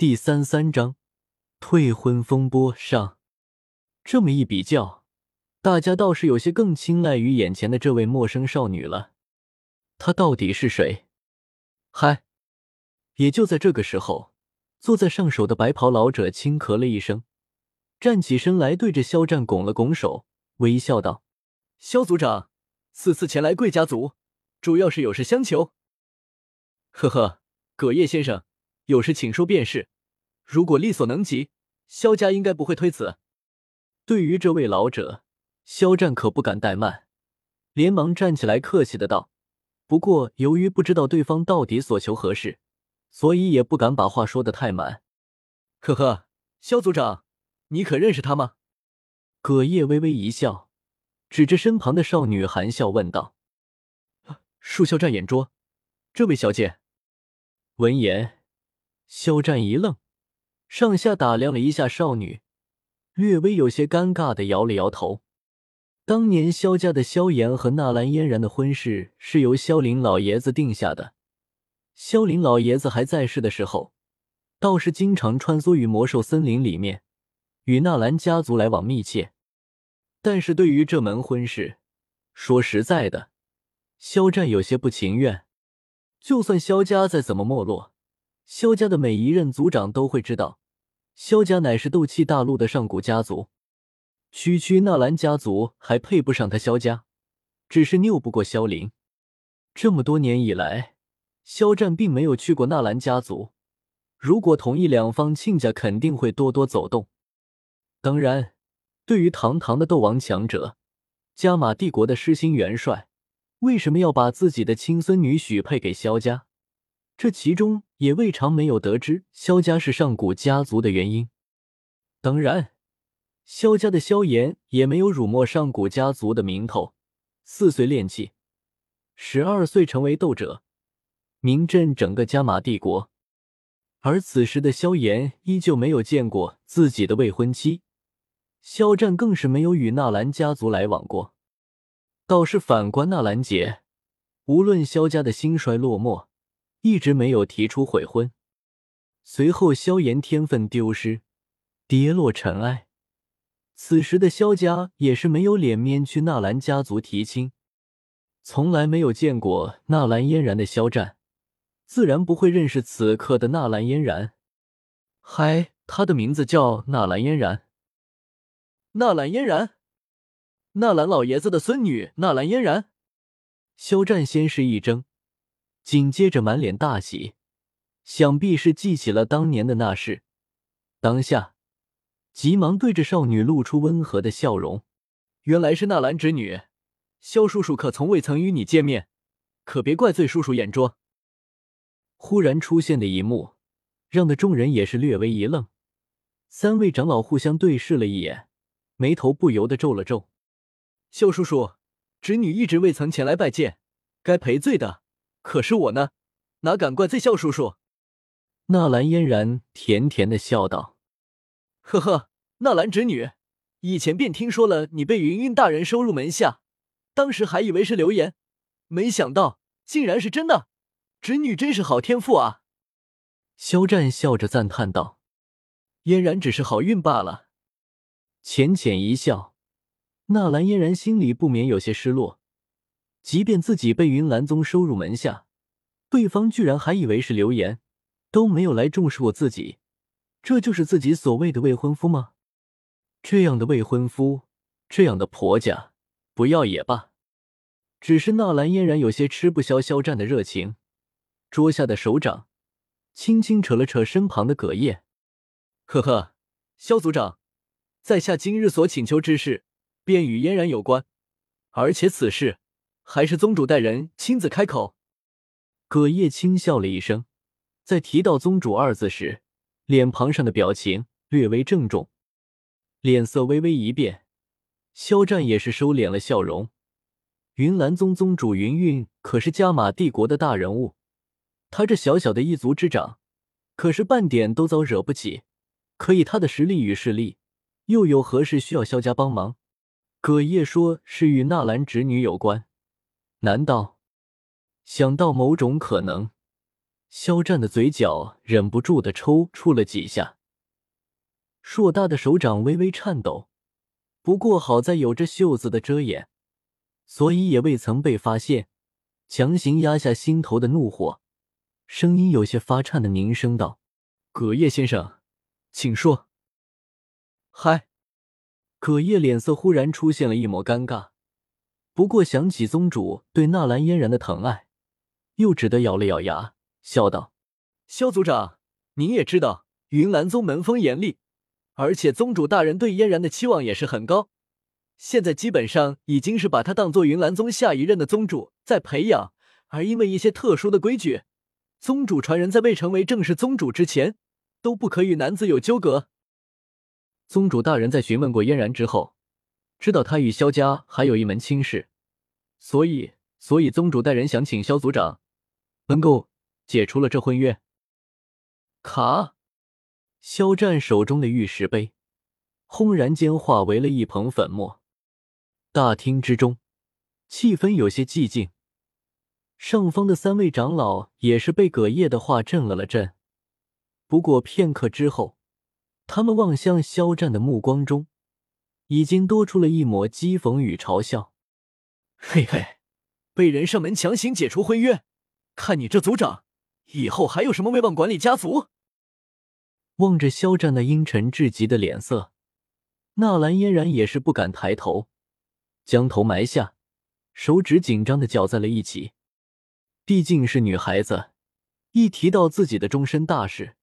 第三三章退婚风波上。这么一比较，大家倒是有些更青睐于眼前的这位陌生少女了。她到底是谁？嗨！也就在这个时候，坐在上首的白袍老者轻咳了一声，站起身来，对着肖战拱了拱手，微笑道：“肖族长，此次前来贵家族，主要是有事相求。”呵呵，葛叶先生。有事请说便是，如果力所能及，萧家应该不会推辞。对于这位老者，肖战可不敢怠慢，连忙站起来客气的道：“不过由于不知道对方到底所求何事，所以也不敢把话说的太满。”呵呵，萧族长，你可认识他吗？葛叶微微一笑，指着身旁的少女，含笑问道：“恕萧战眼拙，这位小姐。”闻言。肖战一愣，上下打量了一下少女，略微有些尴尬的摇了摇头。当年萧家的萧炎和纳兰嫣然的婚事是由萧林老爷子定下的。萧林老爷子还在世的时候，倒是经常穿梭于魔兽森林里面，与纳兰家族来往密切。但是对于这门婚事，说实在的，肖战有些不情愿。就算萧家再怎么没落，萧家的每一任族长都会知道，萧家乃是斗气大陆的上古家族。区区纳兰家族还配不上他萧家，只是拗不过萧林。这么多年以来，萧战并没有去过纳兰家族。如果同意两方亲家，肯定会多多走动。当然，对于堂堂的斗王强者，加玛帝国的失心元帅，为什么要把自己的亲孙女许配给萧家？这其中也未尝没有得知萧家是上古家族的原因。当然，萧家的萧炎也没有辱没上古家族的名头。四岁练气，十二岁成为斗者，名震整个加玛帝国。而此时的萧炎依旧没有见过自己的未婚妻，萧战更是没有与纳兰家族来往过。倒是反观纳兰杰，无论萧家的兴衰落寞。一直没有提出悔婚，随后萧炎天分丢失，跌落尘埃。此时的萧家也是没有脸面去纳兰家族提亲，从来没有见过纳兰嫣然的萧战，自然不会认识此刻的纳兰嫣然。嗨，她的名字叫纳兰嫣然。纳兰嫣然，纳兰老爷子的孙女纳兰嫣然。萧战先是一怔。紧接着满脸大喜，想必是记起了当年的那事。当下，急忙对着少女露出温和的笑容。原来是纳兰侄女，萧叔叔可从未曾与你见面，可别怪罪叔叔眼拙。忽然出现的一幕，让的众人也是略微一愣。三位长老互相对视了一眼，眉头不由得皱了皱。萧叔叔，侄女一直未曾前来拜见，该赔罪的。可是我呢，哪敢怪罪萧叔叔？纳兰嫣然甜甜的笑道：“呵呵，纳兰侄女，以前便听说了你被云云大人收入门下，当时还以为是流言，没想到竟然是真的。侄女真是好天赋啊！”肖战笑着赞叹道：“嫣然只是好运罢了。”浅浅一笑，纳兰嫣然心里不免有些失落。即便自己被云岚宗收入门下，对方居然还以为是流言，都没有来重视过自己，这就是自己所谓的未婚夫吗？这样的未婚夫，这样的婆家，不要也罢。只是纳兰嫣然有些吃不消肖战的热情，桌下的手掌轻轻扯了扯身旁的葛叶，呵呵，肖族长，在下今日所请求之事，便与嫣然有关，而且此事。还是宗主带人亲自开口。葛叶轻笑了一声，在提到“宗主”二字时，脸庞上的表情略微郑重，脸色微微一变。肖战也是收敛了笑容。云岚宗宗主云韵可是加玛帝国的大人物，他这小小的一族之长，可是半点都遭惹不起。可以他的实力与势力，又有何事需要萧家帮忙？葛叶说是与纳兰侄女有关。难道想到某种可能，肖战的嘴角忍不住的抽搐了几下，硕大的手掌微微颤抖。不过好在有着袖子的遮掩，所以也未曾被发现。强行压下心头的怒火，声音有些发颤的凝声道：“葛叶先生，请说。”嗨，葛叶脸色忽然出现了一抹尴尬，不过想起宗主对纳兰嫣然的疼爱，又只得咬了咬牙，笑道：“萧族长，您也知道，云岚宗门风严厉。”而且宗主大人对嫣然的期望也是很高，现在基本上已经是把她当做云岚宗下一任的宗主在培养。而因为一些特殊的规矩，宗主传人在未成为正式宗主之前，都不可与男子有纠葛。宗主大人在询问过嫣然之后，知道他与萧家还有一门亲事，所以，所以宗主带人想请萧族长能够解除了这婚约。卡。肖战手中的玉石杯，轰然间化为了一捧粉末。大厅之中，气氛有些寂静。上方的三位长老也是被葛叶的话震了了震。不过片刻之后，他们望向肖战的目光中，已经多出了一抹讥讽与嘲笑。嘿嘿，被人上门强行解除婚约，看你这族长，以后还有什么威望管理家族？望着肖战那阴沉至极的脸色，纳兰嫣然也是不敢抬头，将头埋下，手指紧张的绞在了一起。毕竟是女孩子，一提到自己的终身大事，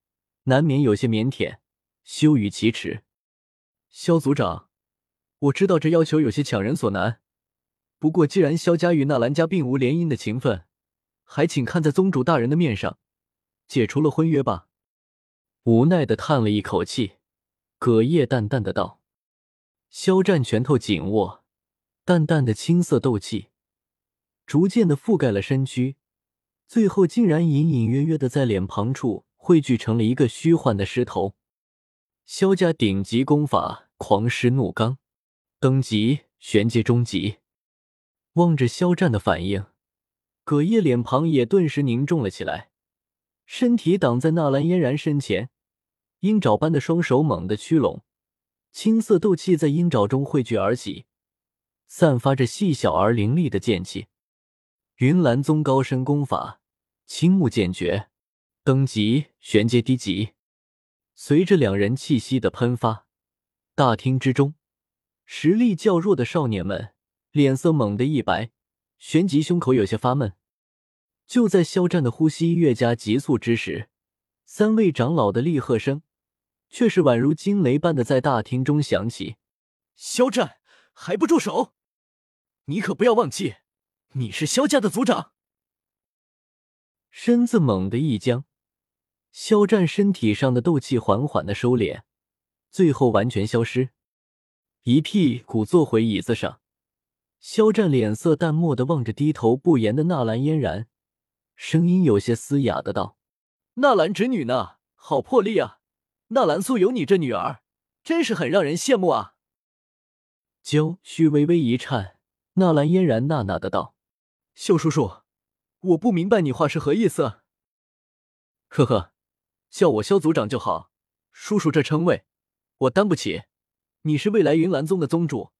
难免有些腼腆，羞于启齿。肖族长，我知道这要求有些强人所难，不过既然萧家与纳兰家并无联姻的情分，还请看在宗主大人的面上，解除了婚约吧。无奈的叹了一口气，葛叶淡淡的道：“肖战拳头紧握，淡淡的青色斗气逐渐的覆盖了身躯，最后竟然隐隐约约的在脸庞处汇聚成了一个虚幻的狮头。萧家顶级功法狂狮怒刚，等级玄阶中级。望着肖战的反应，葛叶脸庞也顿时凝重了起来，身体挡在纳兰嫣然身前。鹰爪般的双手猛地屈拢，青色斗气在鹰爪中汇聚而起，散发着细小而凌厉的剑气。云岚宗高深功法青木剑诀，等级玄阶低级。随着两人气息的喷发，大厅之中，实力较弱的少年们脸色猛地一白，旋即胸口有些发闷。就在肖战的呼吸越加急促之时，三位长老的厉喝声。却是宛如惊雷般的在大厅中响起。肖战，还不住手！你可不要忘记，你是萧家的族长。身子猛地一僵，肖战身体上的斗气缓缓的收敛，最后完全消失，一屁股坐回椅子上。肖战脸色淡漠的望着低头不言的纳兰嫣然，声音有些嘶哑的道：“纳兰侄女呢？好魄力啊！”纳兰素有你这女儿，真是很让人羡慕啊！娇须微微一颤，纳兰嫣然呐呐的道：“秀叔叔，我不明白你话是何意思。”呵呵，叫我肖族长就好，叔叔这称谓我担不起。你是未来云岚宗的宗主，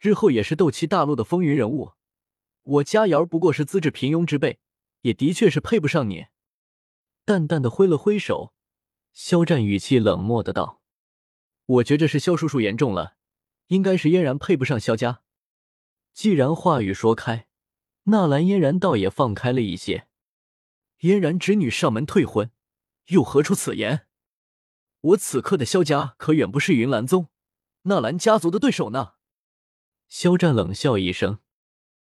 日后也是斗气大陆的风云人物，我佳瑶不过是资质平庸之辈，也的确是配不上你。淡淡的挥了挥手。肖战语气冷漠的道：“我觉着是肖叔叔言重了，应该是嫣然配不上肖家。”既然话语说开，纳兰嫣然倒也放开了一些。嫣然侄女上门退婚，又何出此言？我此刻的萧家可远不是云岚宗、纳兰家族的对手呢。肖战冷笑一声。